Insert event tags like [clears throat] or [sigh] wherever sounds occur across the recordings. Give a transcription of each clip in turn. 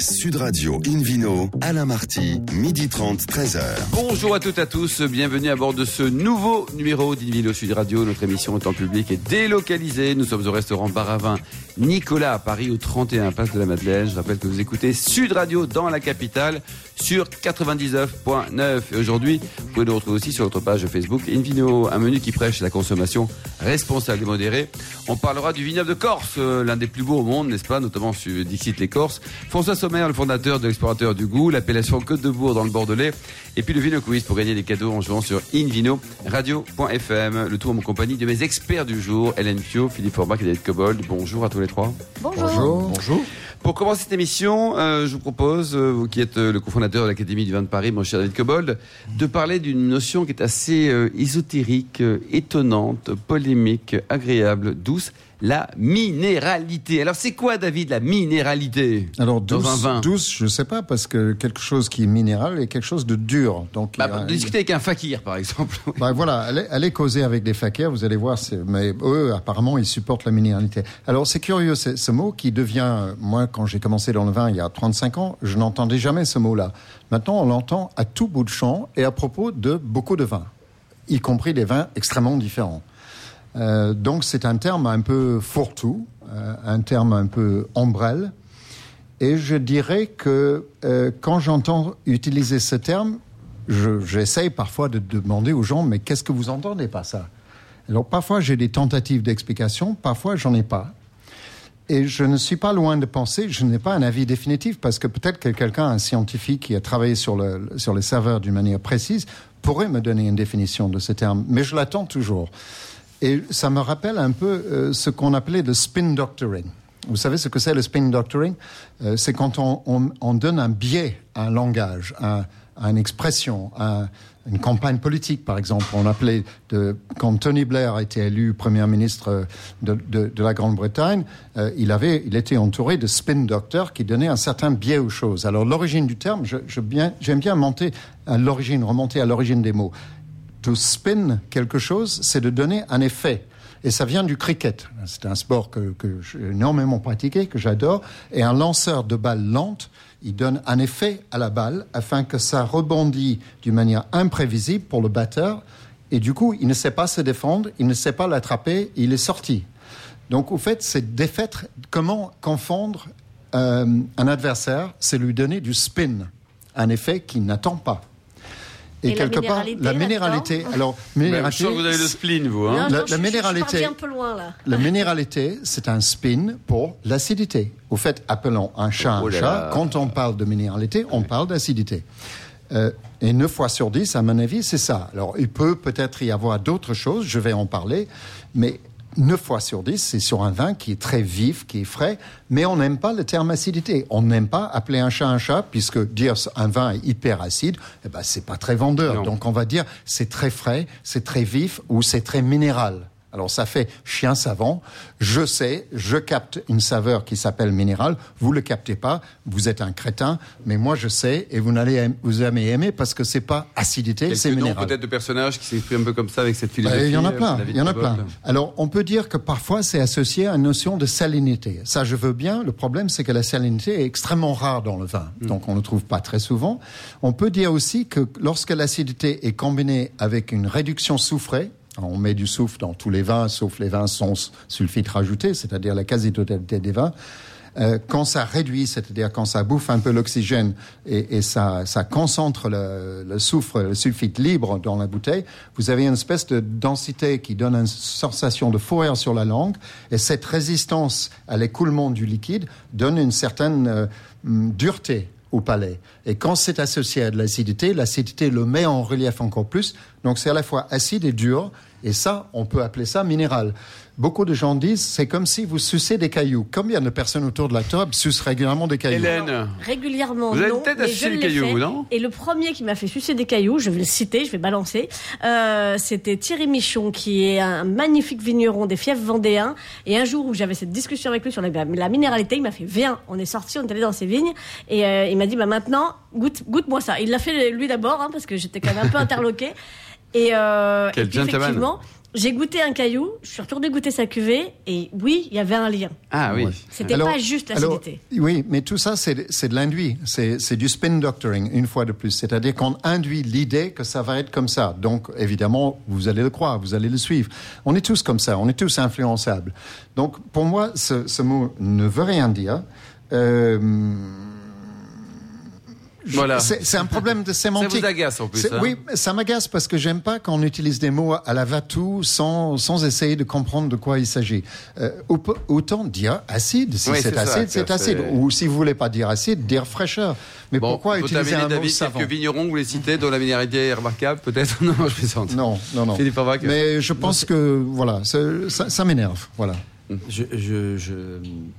Sud Radio Invino, Alain Marty, midi 30, 13h. Bonjour à toutes et à tous, bienvenue à bord de ce nouveau numéro d'Invino Sud Radio. Notre émission est en public et délocalisée. Nous sommes au restaurant Baravin Nicolas à Paris, au 31 Place de la Madeleine. Je rappelle que vous écoutez Sud Radio dans la capitale sur 99.9. Et aujourd'hui, vous pouvez nous retrouver aussi sur notre page Facebook Invino, un menu qui prêche la consommation responsable et modérée. On parlera du vignoble de Corse, euh, l'un des plus beaux au monde, n'est-ce pas, notamment sur Dixit les Corses. Sommer, le fondateur de l'explorateur du goût, l'appellation Côte de Bourg dans le Bordelais. Et puis le Vino Quiz pour gagner des cadeaux en jouant sur Invino Radio.fm. Le tout en compagnie de mes experts du jour, Hélène Pio, Philippe Forbach et David Cobold. Bonjour à tous les trois. Bonjour. Bonjour. Pour commencer cette émission, euh, je vous propose, euh, vous qui êtes euh, le cofondateur de l'Académie du vin de Paris, mon cher David Cobold, de parler d'une notion qui est assez euh, ésotérique, euh, étonnante, polémique, agréable, douce, la minéralité. Alors c'est quoi, David, la minéralité Alors dans un douce, vin? douce, je sais pas parce que quelque chose qui est minéral est quelque chose de dur. Donc bah, a- Discuter avec un fakir, par exemple. [laughs] Bah, voilà, allez, allez causer avec des fakirs, vous allez voir. Mais eux, apparemment, ils supportent la minéralité. Alors c'est curieux, ce mot qui devient, moi, quand j'ai commencé dans le vin il y a 35 ans, je n'entendais jamais ce mot-là. Maintenant, on l'entend à tout bout de champ et à propos de beaucoup de vins, y compris des vins extrêmement différents. Euh, donc c'est un terme un peu fourre-tout, euh, un terme un peu ombrelle. Et je dirais que euh, quand j'entends utiliser ce terme, je- j'essaye parfois de demander aux gens, mais qu'est-ce que vous entendez par ça? Alors parfois j'ai des tentatives d'explication, parfois j'en ai pas. Et je ne suis pas loin de penser, je n'ai pas un avis définitif, parce que peut-être que quelqu'un, un scientifique qui a travaillé sur, le, sur les saveurs d'une manière précise, pourrait me donner une définition de ce terme, mais je l'attends toujours. Et ça me rappelle un peu euh, ce qu'on appelait le spin doctoring. Vous savez ce que c'est le spin doctoring? Euh, C'est quand on, on- on donne un biais à un langage, à, à une expression, à une campagne politique, par exemple. On appelait, de, quand Tony Blair a été élu Premier ministre de, de- de la Grande-Bretagne, euh, il, avait, il était entouré de spin doctors qui donnaient un certain biais aux choses. Alors l'origine du terme, je, je bien, j'aime bien monter à l'origine, remonter à l'origine des mots. Spin quelque chose, c'est de donner un effet. Et ça vient du cricket. C'est un sport que, j'ai énormément pratiqué, que j'adore. Et un lanceur de balle lente, il donne un effet à la balle afin que ça rebondit d'une manière imprévisible pour le batteur. Et du coup, il ne sait pas se défendre, il ne sait pas l'attraper, il est sorti. Donc, au fait, c'est défaire. Comment confondre euh, un adversaire C'est lui donner du spin, un effet qu'il n'attend pas. Et la minéralité, la minéralité. Alors, je minéralité, sens que vous avez le spleen, vous. Non, Hein La- non, la je- je- Je minéralité- suis partie un peu loin là. la minéralité, c'est un spin pour l'acidité. Au fait, appelons un chat Oh un chat. Quand on parle de minéralité, on parle d'acidité. Euh, et 9 fois sur 10, à mon avis, c'est ça. Alors, il peut peut-être y avoir d'autres choses, je vais en parler, mais 9 fois sur 10, c'est sur un vin qui est très vif, qui est frais, mais on n'aime pas le terme acidité. On n'aime pas appeler un chat un chat, puisque dire un vin est hyper acide, eh ben, c'est pas très vendeur. Non. Donc, on va dire c'est très frais, c'est très vif ou c'est très minéral. Alors ça fait chien savant. Je sais, je capte une saveur qui s'appelle minéral. Vous le captez pas, vous êtes un crétin. Mais moi je sais et vous n'allez vous jamais aimer parce que c'est pas acidité, c'est minéral. peut-être de personnages qui s'expriment un peu comme ça avec cette Bah, philosophie. Il y en a euh, plein, il y en a plein. Alors, on peut dire que parfois c'est associé à une notion de salinité. Ça, je veux bien. Le problème, c'est que la salinité est extrêmement rare dans le vin, donc on ne le trouve pas très souvent. On peut dire aussi que lorsque l'acidité est combinée avec une réduction soufrée, on met du soufre dans tous les vins, sauf les vins sans sulfite rajouté, c'est-à-dire la quasi-totalité des vins. Euh, quand ça réduit, c'est-à-dire quand ça bouffe un peu l'oxygène et, et ça, ça concentre le, le soufre, le sulfite libre dans la bouteille, vous avez une espèce de densité qui donne une sensation de fourrure sur la langue. Et cette résistance à l'écoulement du liquide donne une certaine euh, hum, dureté au palais. Et quand c'est associé à de l'acidité, l'acidité le met en relief encore plus. Donc c'est à la fois acide et dur. Et ça, on peut appeler ça minéral. Beaucoup de gens disent, c'est comme si vous sucez des cailloux. Combien de personnes autour de la table sucent régulièrement des cailloux Hélène, Régulièrement, Vous avez non. mais je des cailloux, fait. non Et le premier qui m'a fait sucer des cailloux, je vais le citer, je vais balancer, euh, c'était Thierry Michon, qui est un magnifique vigneron des fiefs vendéens. Et un jour où j'avais cette discussion avec lui sur la, la minéralité, il m'a fait viens, on est sorti, on est allé dans ses vignes, et euh, il m'a dit bah maintenant goûte, goûte-moi ça. Il l'a fait lui d'abord, hein, parce que j'étais quand même un peu [laughs] interloquée. Et, euh, Quel et puis, gentleman. effectivement, J'ai goûté un caillou, je suis retourné goûter sa cuvée, et oui, il y avait un lien. Ah oui. C'était Alors- pas juste alors, l'acidité. oui, mais tout ça, c'est c'est de l'induit. C'est c'est du spin doctoring, une fois de plus. C'est-à-dire qu'on induit l'idée que ça va être comme ça. Donc, évidemment, vous allez le croire, vous allez le suivre. On est tous comme ça, on est tous influençables. Donc, pour moi, ce, ce mot ne veut rien dire. Euh, Voilà. C'est un problème de sémantique. vous agace, en plus, hein. Oui, ça m'agace parce que j'aime pas qu'on utilise des mots à la va-tout sans, sans essayer de comprendre de quoi il s'agit. Euh, au- autant dire acide, si Oui, c'est ça, acide, c'est- acide. Ou si vous voulez pas dire acide, dire fraîcheur. Mais Bon, pourquoi utiliser un mot David, savant quelques vignerons, vous les citez, dont la minéralité est remarquable, peut-être [laughs] Non, je plaisante. Non, non, non. Philippe. Mais je pense que voilà, ça, ça m'énerve. Voilà. Je, je, je,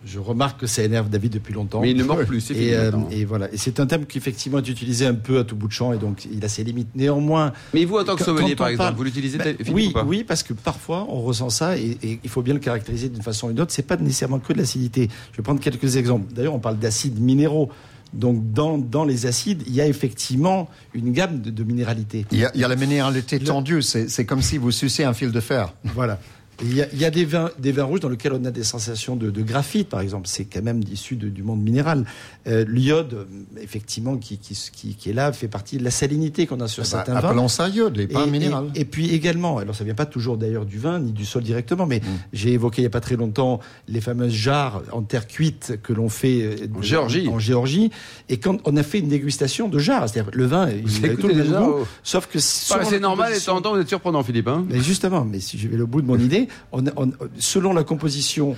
je remarque que ça énerve David depuis longtemps. Mais il ne mord plus, c'est Et, euh, et voilà. Et c'est un thème qui effectivement est utilisé un peu à tout bout de champ et donc il a ses limites. Néanmoins. Mais vous, en tant que sommelier, par exemple, parle- vous l'utilisez, Philippe, oui, ou pas oui, parce que parfois on ressent ça et, et il faut bien le caractériser d'une façon ou d'une autre. C'est pas nécessairement que de l'acidité. Je vais prendre quelques exemples. D'ailleurs, on parle d'acides minéraux. Donc dans, dans les acides, il y a effectivement une gamme de, de minéralité. Il y a, il y a la minéralité tendue. C'est c'est comme si vous sucez un fil de fer. Voilà. Il y, a, il y a des vins, des vins rouges dans lesquels on a des sensations de, de graphite, par exemple. C'est quand même issu de- du monde minéral. Euh, L'iode, effectivement, qui, qui, qui, qui est là, fait partie de la salinité qu'on a sur Bah, certains vins. appelons ça iode et pas Et- minéral. Et, et puis également, alors ça vient pas toujours d'ailleurs du vin ni du sol directement, mais Mm. j'ai évoqué il y a pas très longtemps les fameuses jarres en terre cuite que l'on fait euh, En Géorgie. En, Géorgie. Et quand on a fait une dégustation de jarres, c'est-à-dire le vin, il avait tout le même déjà, goût, oh. sauf que Ah, C'est normal et temps vous êtes surprenant, Philippe. Hein mais justement, mais si je vais au bout de mon [laughs] idée, on, on- selon la composition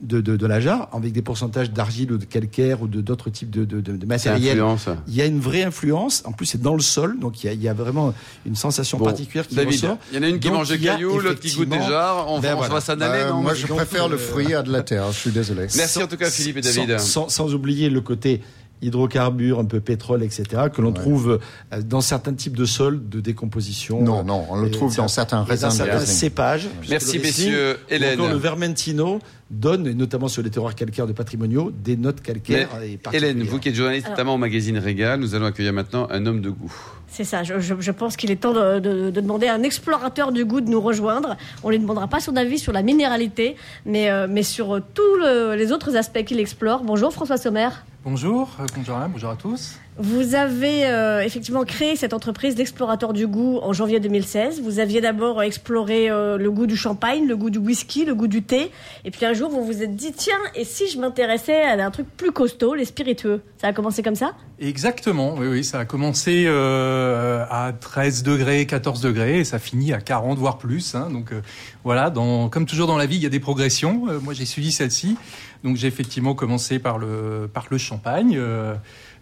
de, de, de la jarre, avec des pourcentages d'argile ou de calcaire ou de d'autres types de, de, matériel, il y a une vraie influence. En plus, c'est dans le sol, donc il y a, il y a vraiment une sensation Bon, particulière qui David, ressort. il y en a une qui Donc, mange des cailloux, l'autre qui goûte des jarres. On, Ben on voilà. va s'en aller, non moi, je donc, préfère le euh, fruit à de la terre. Je suis désolé. Merci en tout cas, Philippe et David. Sans, sans- sans oublier le côté hydrocarbures, un peu pétrole, etc., que l'on trouve euh, dans certains types de sols de décomposition. Non, non, on le trouve dans certains dans raisins de certains cépages. Merci, messieurs. Hélène. le Vermentino donne, et notamment sur les terroirs calcaires de patrimoniaux, des notes calcaires. et Hélène, vous qui êtes journaliste, Alors- notamment au magazine Régal, nous allons accueillir maintenant un homme de goût. C'est ça, je, je- je pense qu'il est temps de, de- de demander à un explorateur du goût de nous rejoindre. On ne lui demandera pas son avis sur la minéralité, mais, euh, mais sur euh, tous le- les autres aspects qu'il explore. Bonjour François Sommer. Bonjour, euh, bonjour à tous. Vous avez euh, effectivement créé cette entreprise d'explorateur du goût en janvier 2016. Vous aviez d'abord exploré euh, le goût du champagne, le goût du whisky, le goût du thé. Et puis un jour, vous vous êtes dit, tiens, et si je m'intéressais à un truc plus costaud, les spiritueux? Ça a commencé comme ça? Exactement, oui, oui, ça a commencé euh, à 13 degrés, 14 degrés, et ça finit à 40, voire plus. hein. donc euh, voilà, dans, comme toujours dans la vie, il y a des progressions. Euh, moi, j'ai suivi celle-ci. Donc j'ai effectivement commencé par le, par le champagne.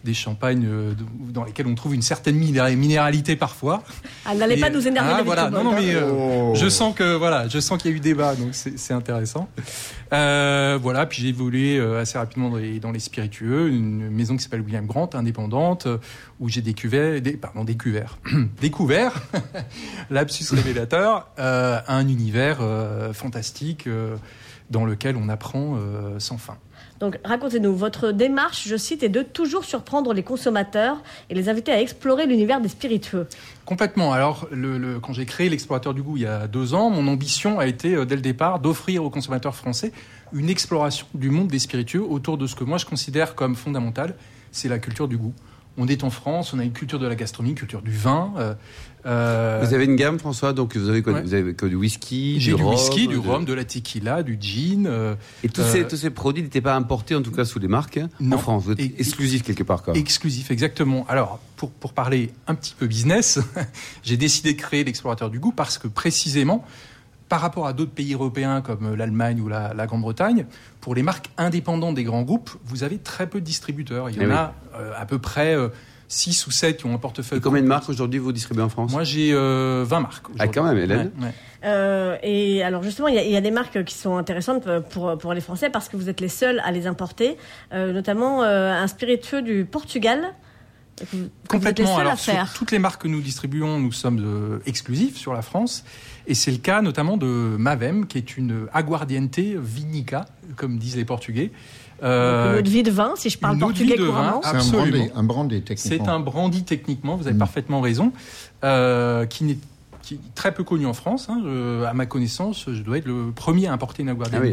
Des champagnes euh, dans lesquels on trouve une certaine miné- minéralité parfois. Ah, N'allez pas nous énerver. Ah, voilà, non, non, mais euh, Oh. je sens que voilà, je sens qu'il y a eu débat, donc c'est intéressant. Euh, voilà, puis j'ai évolué euh, assez rapidement dans les, dans les spiritueux, une maison qui s'appelle William Grant, indépendante, où j'ai découvert, des, pardon, découvert, [clears throat] découvert, [laughs] lapsus révélateur, euh, un univers euh, fantastique euh, dans lequel on apprend euh, sans fin. Donc racontez-nous, votre démarche, je cite, est de toujours surprendre les consommateurs et les inviter à explorer l'univers des spiritueux. Complètement. Alors, quand j'ai créé l'explorateur du goût il y a deux ans, mon ambition a été euh, dès le départ d'offrir aux consommateurs français une exploration du monde des spiritueux autour de ce que moi je considère comme fondamental, c'est la culture du goût. On est en France, on a une culture de la gastronomie, culture du vin. euh, euh, Vous avez une gamme, François Donc vous avez quoi Ouais. Vous avez quoi, du whisky, j'ai du, rhum, whisky, du de- rhum, de la tequila, du gin. euh, Et tous, Euh, ces, tous ces produits n'étaient pas importés, en tout cas sous les marques, hein, en Non. France. Vous êtes Et- exclusif quelque part, quoi. Exclusif, exactement. Alors, pour, pour parler un petit peu business, [laughs] j'ai décidé de créer l'explorateur du goût parce que précisément, par rapport à d'autres pays européens comme l'Allemagne ou la, la Grande-Bretagne, pour les marques indépendantes des grands groupes, vous avez très peu de distributeurs. Il y Eh en oui. a euh, à peu près 6 ou 7 qui ont un portefeuille. Et combien de marques aujourd'hui vous distribuez en France Moi, j'ai euh, 20 marques. Ah, quand même, Hélène. Ouais, ouais. Euh, et alors justement, il y, a, il y a des marques qui sont intéressantes pour, pour les Français parce que vous êtes les seuls à les importer, euh, notamment euh, un spiritueux du Portugal. Complètement. Alors, à sur toutes les marques que nous distribuons, nous sommes euh, exclusifs sur la France. Et c'est le cas notamment de Mavem, qui est une aguardiente vinica, comme disent les Portugais. Euh, Une eau de vie de vin, si je parle portugais vie de vin. couramment. C'est un brandy, techniquement. c'est un brandy techniquement, vous avez Mm. parfaitement raison, euh, qui n'est qui est très peu connu en France. hein. Je- à ma connaissance, je dois être le premier à importer une aguardiente. Ah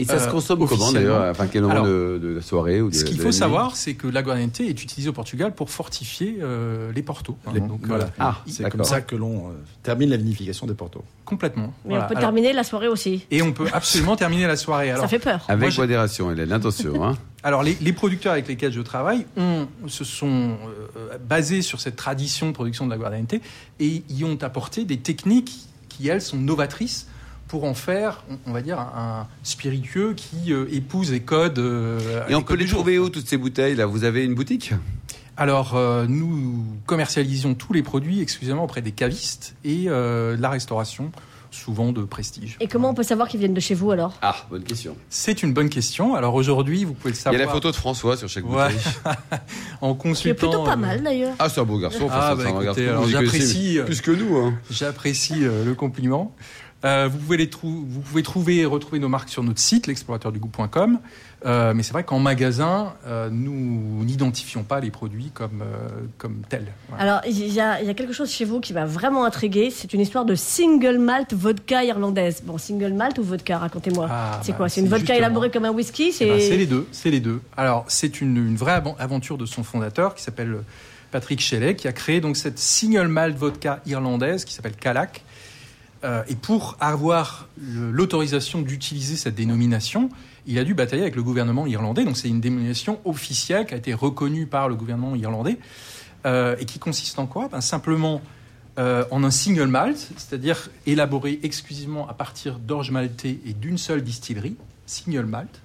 Et ça se Euh, consomme comment d'ailleurs Enfin, quel moment Alors, de, de la soirée ou de, Ce qu'il faut savoir, c'est que l'aguardiente est utilisée au Portugal pour fortifier euh, les portos. hein. Les- Donc, voilà. euh, Ah, c'est comme ça que l'on euh, termine la vinification des portos. complètement. Mais Voilà. on peut Alors, terminer la soirée aussi. et on peut absolument terminer la soirée. Alors, ça fait peur. Avec Moi, modération, Hélène, attention. Hein. [laughs] Alors les, les producteurs avec lesquels je travaille ont, se sont euh, basés sur cette tradition de production de l'aguardiente et y ont apporté des techniques qui elles sont novatrices pour en faire, on, on va dire, un, un spiritueux qui euh, épouse les codes. euh, Et on les peut codes les trouver où toutes ces bouteilles là? Vous avez une boutique? Alors euh, nous commercialisons tous les produits exclusivement auprès des cavistes et euh, de la restauration, souvent de prestige. Et comment on peut savoir qu'ils viennent de chez vous alors? Ah, bonne question. C'est une bonne question. Alors aujourd'hui, vous pouvez le Il y savoir a la photo de François sur chaque Ouais. bouteille. [laughs] en Qui est consultant. plutôt pas euh, mal d'ailleurs. Ah, c'est un beau garçon. Ah, François, bah, c'est j'apprécie, euh, Plus que nous. Hein. J'apprécie euh, le compliment. Euh, vous, pouvez les trou- vous pouvez trouver et retrouver nos marques sur notre site, l'explorateurdugoût.com. Euh, mais c'est vrai qu'en magasin, euh, nous n'identifions pas les produits comme, euh, comme tels. Voilà. Alors, il y, a, il y a quelque chose chez vous qui m'a vraiment intrigué. C'est une histoire de single malt vodka irlandaise. Bon, single malt ou vodka, racontez-moi. Ah, c'est bah, quoi? C'est une vodka justement- élaborée comme un whisky? Eh ben, C'est les deux. C'est les deux. Alors, c'est une, une vraie aventure de son fondateur qui s'appelle Patrick Shelley, qui a créé donc cette single malt vodka irlandaise qui s'appelle Calac. Euh, et pour avoir l'autorisation d'utiliser cette dénomination, il a dû batailler avec le gouvernement irlandais. Donc c'est une dénomination officielle qui a été reconnue par le gouvernement irlandais euh, et qui consiste en quoi? Ben, Simplement euh, en un single malt, c'est-à-dire élaboré exclusivement à partir d'orge maltais et d'une seule distillerie, single malt.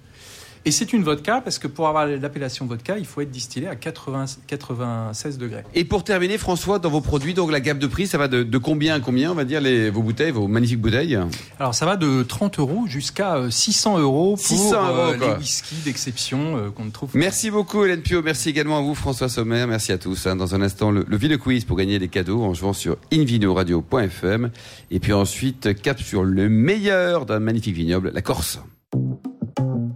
Et c'est une vodka parce que pour avoir l'appellation vodka, il faut être distillé à 80 96 degrés. Et pour terminer, François, dans vos produits, donc la gamme de prix, ça va de, de combien à combien, on va dire, les, vos bouteilles, vos magnifiques bouteilles? Alors ça va de 30 euros jusqu'à euh, 600 euros pour 600 euros, euh, quoi. les whiskies d'exception euh, qu'on trouve Merci beaucoup, Hélène Pio. Merci également à vous, François Sommer. Merci à tous. hein. Dans un instant, le, le Ville Quiz pour gagner des cadeaux en jouant sur invinoradio.fm. Et puis ensuite, cap sur le meilleur d'un magnifique vignoble, la Corse.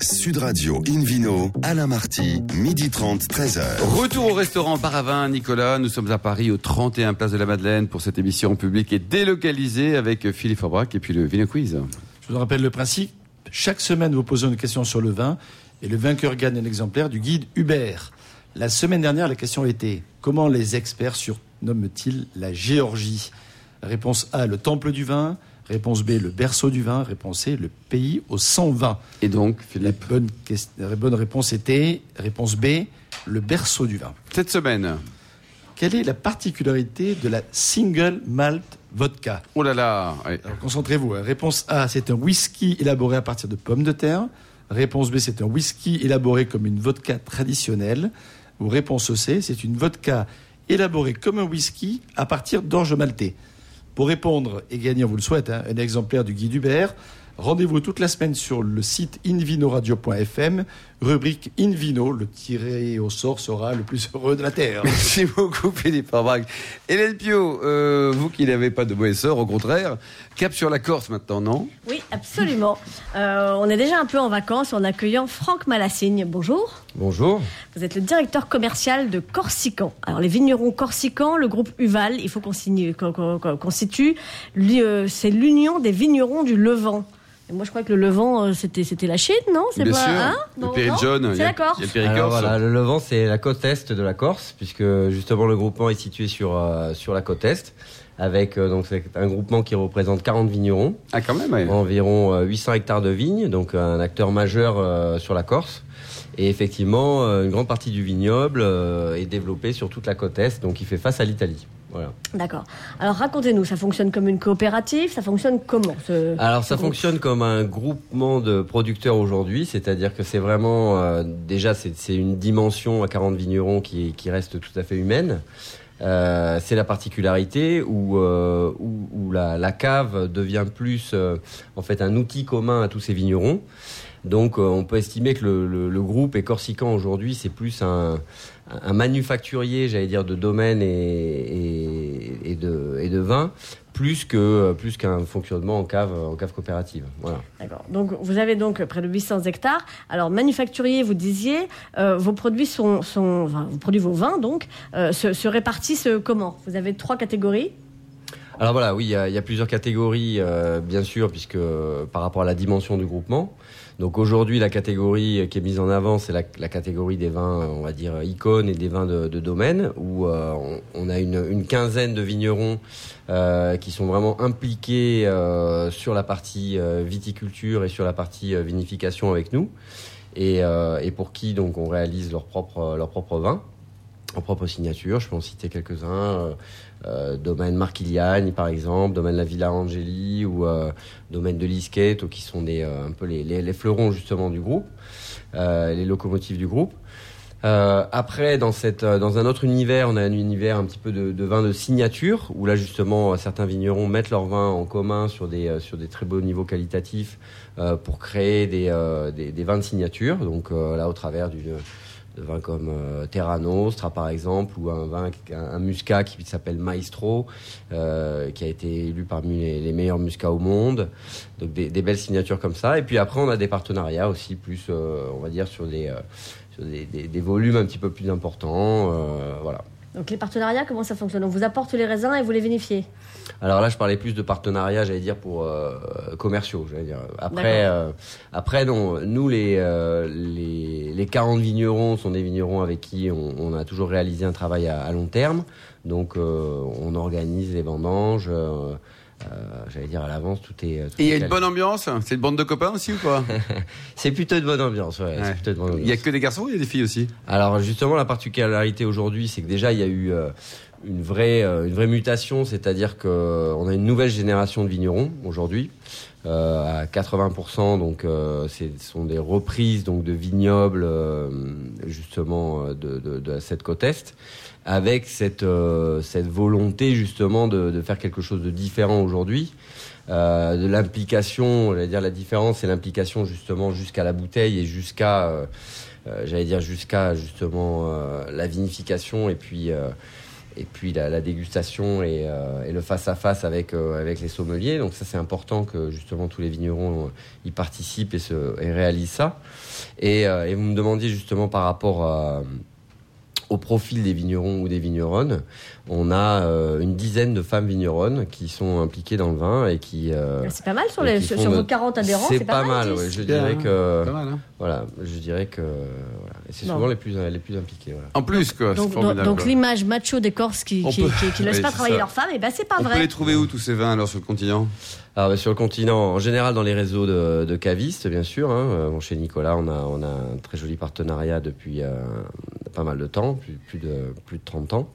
Sud Radio Invino, Alain Marty, midi 30, 13h. Retour au restaurant Paravin, Nicolas. Nous sommes à Paris, au 31 Place de la Madeleine, pour cette émission publique et délocalisée avec Philippe Aubrac et puis le Vino Quiz. Je vous rappelle le principe. Chaque semaine, vous posez une question sur le vin et le vainqueur gagne un exemplaire du guide Hubert. La semaine dernière, la question était comment les experts surnomment-ils la Géorgie? Réponse A, le temple du vin. Réponse B, le berceau du vin. Réponse C, le pays aux 100 vins. Et donc, La Philippe, bonne, la bonne réponse était, réponse B, le berceau du vin. cette semaine, Quelle est la particularité de la single malt vodka? Oh là là. Alors concentrez-vous. hein. Réponse A, c'est un whisky élaboré à partir de pommes de terre. Réponse B, c'est un whisky élaboré comme une vodka traditionnelle. Ou réponse C, c'est une vodka élaborée comme un whisky à partir d'orge maltais. Pour répondre et gagner, on vous le souhaite, hein, un exemplaire du guide Hubert, rendez-vous toute la semaine sur le site invinoradio.fm, rubrique Invino, le tiré au sort sera le plus heureux de la Terre. [laughs] Merci beaucoup, Philippe Aubrac. Hélène Pio, euh, vous qui n'avez pas de mauvais sort, au contraire, cap sur la Corse maintenant, non? Oui, absolument. Euh, on est déjà un peu en vacances en accueillant Franck Malassigne. Bonjour. Bonjour. Vous êtes le directeur commercial de Corsican. Alors les vignerons corsicans, le groupe Uval, il faut qu'on constitue, euh, c'est l'union des vignerons du Levant. Et moi je crois que le Levant euh, c'était c'était la Chine, non? C'est pas sûr. hein? Le Non, y C'est a, d'accord. il y a le Péril Alors corse. voilà, le Levant, c'est la côte est de la Corse, puisque justement le groupement est situé sur, euh, sur la côte est, avec euh, donc c'est un groupement qui représente 40 vignerons, Ah, quand même, ouais. environ euh, 800 hectares de vignes, donc un acteur majeur euh, sur la Corse. Et effectivement, euh, une grande partie du vignoble euh, est développée sur toute la côte est, donc il fait face à l'Italie. Voilà. D'accord. Alors racontez-nous, ça fonctionne comme une coopérative, ça fonctionne comment ce- Alors ce ça groupe? fonctionne comme un groupement de producteurs aujourd'hui, c'est-à-dire que c'est vraiment euh, déjà c'est c'est une dimension à 40 vignerons qui, qui reste tout à fait humaine. Euh, c'est la particularité où, euh, où, où la, la cave devient plus euh, en fait un outil commun à tous ces vignerons. Donc euh, on peut estimer que le, le, le groupe et Corsican aujourd'hui c'est plus un, un manufacturier, j'allais dire, de domaine et, et, et de, et de vin, plus que plus qu'un fonctionnement en cave en cave coopérative. Voilà. D'accord. Donc vous avez donc près de 800 hectares. Alors manufacturier, vous disiez, euh, vos produits sont, sont enfin, vos produits, vos vins donc, euh, se, se répartissent comment? Vous avez trois catégories? Alors voilà, oui, il y, a, il y a plusieurs catégories, euh, bien sûr, puisque euh, par rapport à la dimension du groupement. Donc aujourd'hui, la catégorie qui est mise en avant, c'est la, la catégorie des vins, on va dire, icônes et des vins de, de domaine, où euh, on, on a une, une quinzaine de vignerons euh, qui sont vraiment impliqués euh, sur la partie euh, viticulture et sur la partie euh, vinification avec nous, et, euh, et pour qui donc on réalise leur propre, leur propre vin en propre signature. Je peux en citer quelques-uns. Euh, domaine Marquiliani, par exemple, domaine La Villa Angeli ou euh, domaine de Lisquette, qui sont des, euh, un peu les, les, fleurons justement du groupe, les locomotives du groupe. Après, dans, cette, dans un autre univers, on a un univers un petit peu de, de vin de signature, où là justement certains vignerons mettent leur vin en commun sur des, sur des très beaux niveaux qualitatifs pour créer des, des, des, vins de signature. Donc là, au travers d'une de vins comme euh, Terra Nostra par exemple ou un vin un, muscat qui s'appelle Maestro euh, qui a été élu parmi les, meilleurs muscats au monde. Donc des, belles signatures comme ça. Et puis après on a des partenariats aussi plus euh, on va dire sur des sur des, des, volumes un petit peu plus importants voilà. Donc les partenariats, comment ça fonctionne? On vous apporte les raisins et vous les vinifiez? Alors là, je parlais plus de partenariats, j'allais dire pour euh, commerciaux, j'allais dire. Après, euh, après non, nous les, euh, les les 40 vignerons sont des vignerons avec qui on, on a toujours réalisé un travail à, à long terme. Donc euh, on organise les vendanges. Euh, j'allais dire à l'avance, tout est. Tout Et il y a une bonne ambiance? C'est une bande de copains aussi ou quoi [laughs] C'est plutôt de bonne ambiance, ouais. ouais. Plutôt de bonne ambiance. Il y a que des garçons ou il y a des filles aussi? Alors justement, la particularité aujourd'hui, c'est que déjà il y a eu euh, une vraie euh, une vraie mutation, c'est-à-dire que euh, a une nouvelle génération de vignerons aujourd'hui. Euh, à 80%, donc euh, ce sont des reprises donc de vignobles euh, justement de, de, de, cette côte est, avec cette euh, cette volonté justement de, de, faire quelque chose de différent aujourd'hui. Euh, de l'implication, j'allais dire la différence, c'est l'implication justement jusqu'à la bouteille et jusqu'à, euh, j'allais dire jusqu'à justement la vinification et puis et puis la, la dégustation et, euh, et, le face à face avec euh, avec les sommeliers. Donc ça c'est important que justement tous les vignerons y participent et se et réalisent ça. Et, et vous me demandiez justement par rapport à au profil des vignerons ou des vigneronnes, on a euh, une dizaine de femmes vigneronnes qui sont impliquées dans le vin et qui. Euh, c'est pas mal sur, les, sur vos 40 adhérents. C'est pas, pas, mal, mal ouais, je dirais que. Pas mal, hein. Voilà, je dirais que. Voilà. Et c'est souvent les plus les plus impliqués. Voilà. En plus, quoi. Donc, donc l'image macho des Corses qui qui, peut... qui, qui, laissent oui, pas travailler leurs femmes, et ben c'est pas on vrai. On peut les trouver où tous ces vins alors sur le continent? Alors, sur le continent, en général dans les réseaux de, de cavistes, bien sûr. Hein. Bon, chez Nicolas, on a, on a un très joli partenariat depuis euh, pas mal de temps, plus, plus, de, plus de 30 ans.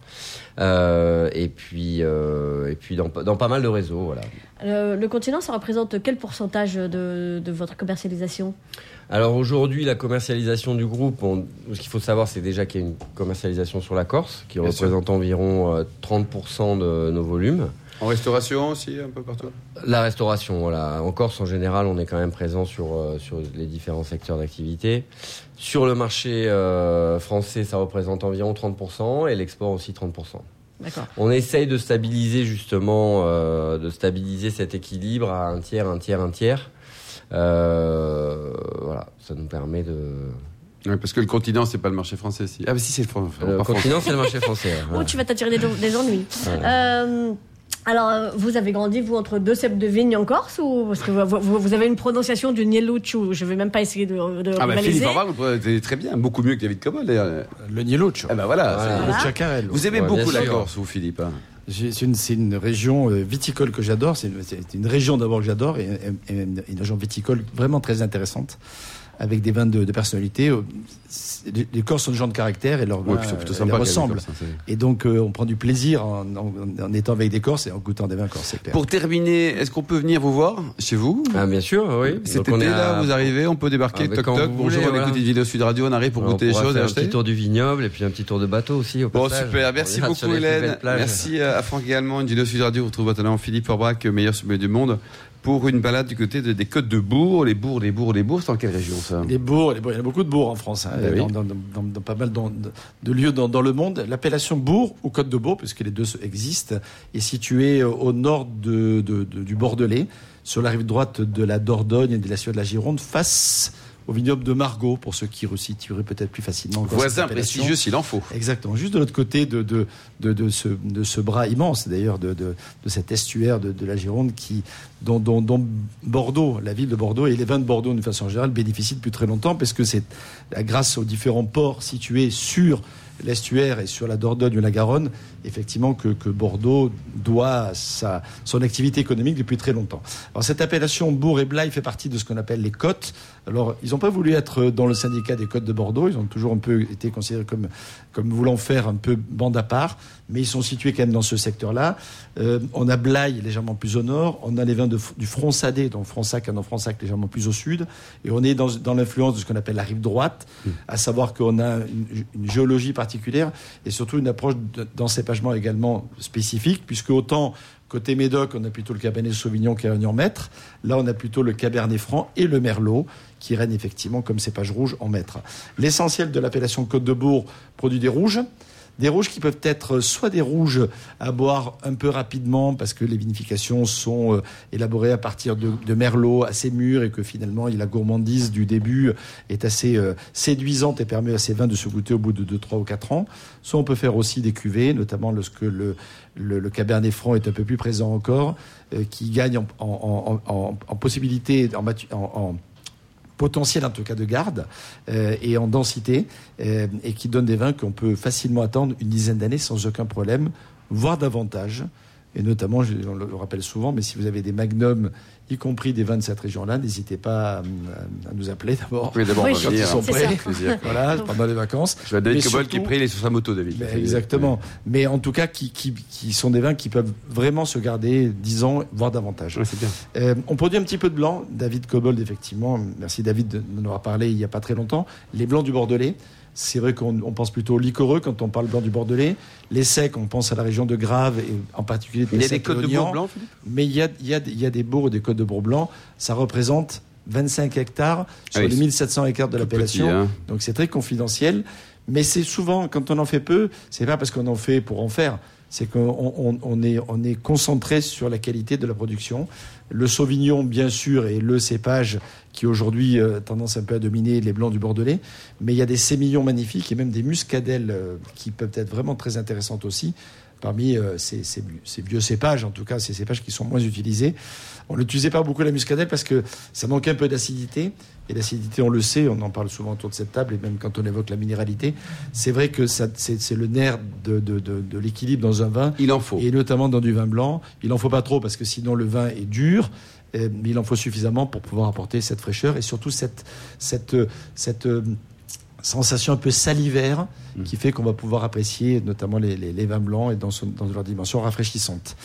Euh, et puis, euh, et puis dans, dans, pas mal de réseaux. Voilà. Le, le, continent, ça représente quel pourcentage de, de votre commercialisation? Alors aujourd'hui, la commercialisation du groupe, on, ce qu'il faut savoir, c'est déjà qu'il y a une commercialisation sur la Corse, qui bien représente sûr. environ euh, 30% de nos volumes. En restauration aussi, un peu partout? La restauration, voilà. En Corse, en général, on est quand même présent sur, euh, sur les différents secteurs d'activité. Sur le marché euh, français, ça représente environ 30% et l'export aussi 30%. On essaye de stabiliser justement, euh, de stabiliser cet équilibre à un tiers, un tiers, un tiers. Euh, voilà, ça nous permet de. Oui, parce que le continent, c'est pas le marché français. Si. Ah, mais si, c'est le, le continent, c'est le marché français. Ouais. Oh, tu vas t'attirer des, des, ennuis. Ouais. Euh, alors, vous avez grandi, vous, entre deux cèpes de vigne en Corse ou parce que vous, vous, vous avez une prononciation du Nielucciu Je vais même pas essayer de, de Ah bah Philippe vous prenez très bien, beaucoup mieux que David Cobol d'ailleurs. Le Nielucciu. Ah bah voilà. voilà. Le Chacarel. Vous aimez ouais, beaucoup la Corse, vous, Philippe hein c'est une, une, région viticole que j'adore. C'est une, région d'abord que j'adore et, une région viticole vraiment très intéressante avec des vins de, de personnalité. Les, les, Corses sont des gens de caractère et leurs vins ouais, plutôt sympa ressemblent. Corses, et donc euh, on prend du plaisir en, en, en, étant avec des Corses et en goûtant des vins corses. Pour terminer, est-ce qu'on peut venir vous voir chez vous? Ah, Bien sûr, oui. Cet été là, à... vous arrivez, on peut débarquer, ah, toc toc. Bonjour, voulez, on voilà. écoute une vidéo Sud Radio, on arrive pour Alors, goûter les choses et acheter. Un petit tour du vignoble et puis un petit tour de bateau aussi. Au bon passage. super, merci beaucoup Hélène. Merci à Franck également, une vidéo Sud Radio. Vous retrouvez maintenant Philippe Orbach, meilleur sommet du monde pour une balade du côté de, des côtes de Bourg. Les Bourgs, les Bourgs, les Bourgs, c'est dans quelle région ça Les Bourgs, les Bourgs, il y a beaucoup de bourgs en France, hein, oui. dans, dans, dans, dans, pas mal de, de lieux dans, le monde. L'appellation bourg ou côte de Bourg, puisque les deux existent, est située au nord de, du Bordelais, sur la rive droite de la Dordogne et de la Suède de la Gironde, face au vignoble de Margaux, pour ceux qui resitueraient peut-être plus facilement. Voisin prestigieux s'il en faut. Exactement, juste de l'autre côté de, de, de, de ce, de ce bras immense, d'ailleurs, de, de, de cet estuaire de, de la Gironde, qui, dont, dont, dont Bordeaux, la ville de Bordeaux et les vins de Bordeaux, d'une façon générale, bénéficient depuis très longtemps, parce que c'est grâce aux différents ports situés sur l'estuaire et sur la Dordogne ou la Garonne, effectivement, que, que Bordeaux doit sa, son activité économique depuis très longtemps. Alors, cette appellation Bourg et Blaye fait partie de ce qu'on appelle les côtes. Alors, ils n'ont pas voulu être dans le syndicat des côtes de Bordeaux. Ils ont toujours un peu été considérés comme, comme voulant faire un peu bande à part. Mais ils sont situés quand même dans ce secteur-là. Euh, on a Blaye légèrement plus au nord. On a les vins de, du Fronsadé, donc Fronsac, un Fronsac légèrement plus au sud. Et on est dans, dans l'influence de ce qu'on appelle la rive droite, à savoir qu'on a une, une géologie particulière et surtout une approche de- également spécifique, puisque autant côté Médoc, on a plutôt le Cabernet Sauvignon qui règne en maître. Là, on a plutôt le Cabernet Franc et le Merlot qui règnent effectivement comme cépage rouge en maître. L'essentiel de l'appellation Côte de Bourg produit des rouges. Des rouges qui peuvent être soit des rouges à boire un peu rapidement parce que les vinifications sont euh, élaborées à partir de, de merlot assez mûrs et que finalement la gourmandise du début est assez euh, séduisante et permet à ces vins de se goûter au bout de 2, 3 ou 4 ans. Soit on peut faire aussi des cuvées, notamment lorsque le, le, le Cabernet Franc est un peu plus présent encore, euh, qui gagne en, en, en, en, possibilité, en, en potentiel en tout cas de garde euh, et en densité euh, et qui donne des vins qu'on peut facilement attendre une dizaine d'années sans aucun problème, voire davantage. Et notamment, on le rappelle souvent, mais si vous avez des magnums, y compris des vins de cette région-là, n'hésitez pas à, à nous appeler d'abord. Oui, d'abord, Oui, on va Quand ils sont prêts, voilà, pendant les vacances. Je vais à David Cobol qui prie, il est sur sa moto, David. Mais exactement. Mais en tout cas, qui, qui, qui sont des vins qui peuvent vraiment se garder 10 ans, voire davantage. C'est bien. Euh, on produit un petit peu de blanc. David Cobold, effectivement, merci David de nous avoir parlé il n'y a pas très longtemps. Les blancs du Bordelais. C'est vrai qu'on on pense plutôt au liquoreux quand on parle blanc du Bordelais. Les secs, on pense à la région de Grave et en particulier Il y a des codes de bourg blanc, Philippe? Mais il y a, il y, a, il y a des bourgs et des côtes de bourg blanc. Ça représente 25 hectares sur Ah oui, les 1700 hectares de l'appellation. hein. Donc c'est très confidentiel. Mais c'est souvent, quand on en fait peu, c'est pas parce qu'on en fait pour en faire. C'est qu'on on, on est, on est concentré sur la qualité de la production. Le Sauvignon, bien sûr, est le cépage qui aujourd'hui euh, tendance un peu à dominer les blancs du Bordelais. Mais il y a des sémillons magnifiques et même des muscadelles euh, qui peuvent être vraiment très intéressantes aussi. Parmi euh, ces, ces- ces vieux cépages, en tout cas, ces cépages qui sont moins utilisés. On n'utilisait pas beaucoup la muscadelle parce que ça manquait un peu d'acidité. Et l'acidité, on le sait, on en parle souvent autour de cette table, et même quand on évoque la minéralité, c'est vrai que c'est le nerf de, de- de- de l'équilibre dans un vin, Il en faut. et notamment dans du vin blanc. Il n'en faut pas trop parce que sinon le vin est dur, euh, mais il en faut suffisamment pour pouvoir apporter cette fraîcheur et surtout cette, cette, euh, cette euh, sensation un peu salivaire Mm. qui fait qu'on va pouvoir apprécier notamment les, les- les vins blancs et dans, son- dans leur dimension rafraîchissante.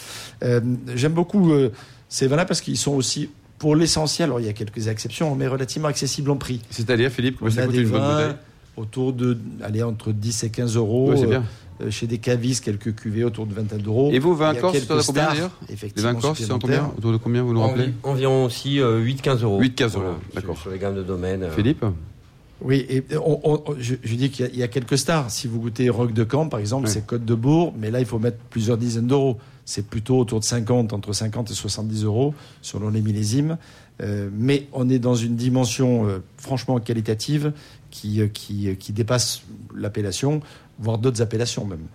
Euh, J'aime beaucoup euh, ces vins-là parce qu'ils sont aussi, pour l'essentiel, alors il y a quelques exceptions, mais relativement accessibles en prix. C'est-à-dire, Philippe, On comment ça a coûte des une bonne bouteille autour de, allez, entre 10 et 15 euros. Ouais, c'est bien. Euh, chez des cavistes, quelques cuvées autour de 20 d'euros. Et vos vins corse, doit combien stars, d'ailleurs Les effectivement, vins corse, c'est combien Autour de combien, vous nous rappelez Envi- environ aussi euh, 8-15 euros. 8-15 euros, Voilà, d'accord. Sur, sur les gammes de domaine. euh, Philippe Oui, et on- on- on- je, je dis qu'il y, a- il y a quelques stars. Si vous goûtez Rock de Camp, par exemple, c'est Côte de Bourg, mais là, il faut mettre plusieurs dizaines d'euros. C'est plutôt autour de 50, entre 50 et 70 euros, selon les millésimes. Euh, mais on est dans une dimension euh, franchement qualitative qui, euh, qui, qui dépasse l'appellation, voire d'autres appellations même.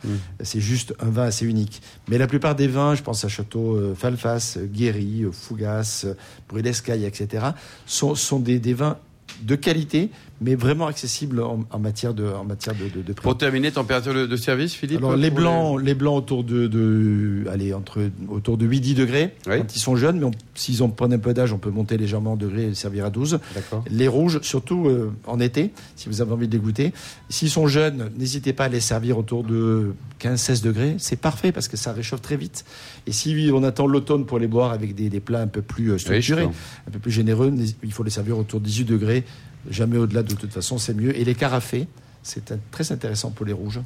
C'est juste un vin assez unique. Mais la plupart des vins, je pense à Château Falfas, Guéry, Fougas, Brulescaille, etc., sont, sont des, des vins de qualité, mais vraiment accessibles en, en matière de, en matière de, de, de prix. Pour terminer, température de, de service, Philippe Alors les blancs, les blancs autour de, de allez, entre autour de 8-10 degrés Oui. quand ils sont jeunes, mais s'ils ont prennent un peu d'âge, on peut monter légèrement en degrés et le servir à 12. D'accord. Les rouges, surtout euh, en été, si vous avez envie de les goûter. S'ils sont jeunes, n'hésitez pas à les servir autour de 15-16 degrés. C'est parfait parce que ça réchauffe très vite. Et si on attend l'automne pour les boire avec des, des plats un peu plus euh, structurés, un peu plus généreux, il faut les servir autour de 18 degrés. Jamais au-delà, de toute façon, c'est mieux. Et les carafés, c'est très intéressant pour les rouges.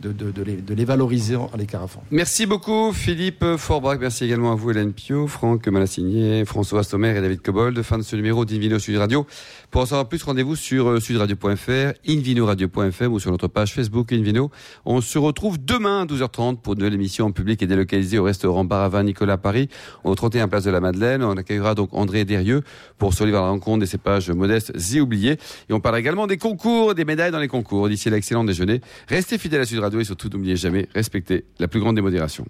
De, de, de les, de les valoriser en les carafons. Merci beaucoup Philippe Forbrac, merci également à vous Hélène Pio, Franck Malassigné, François Sommer et David Cobold. Fin de ce numéro d'Invino Sud Radio. Pour en savoir plus, rendez-vous sur euh, sudradio.fr, invinoradio.fm ou sur notre page Facebook Invino. On se retrouve demain à 12h30 pour une nouvelle émission en public et délocalisée au restaurant Baravin Nicolas Paris, au 31 place de la Madeleine. On accueillera donc André Derieux pour se livrer à la rencontre des cépages modestes et oubliés. Et on parlera également des concours, des médailles dans les concours. D'ici l'excellent déjeuner, restez fidèles à Sud Et surtout n'oubliez jamais, respectez la plus grande démodération.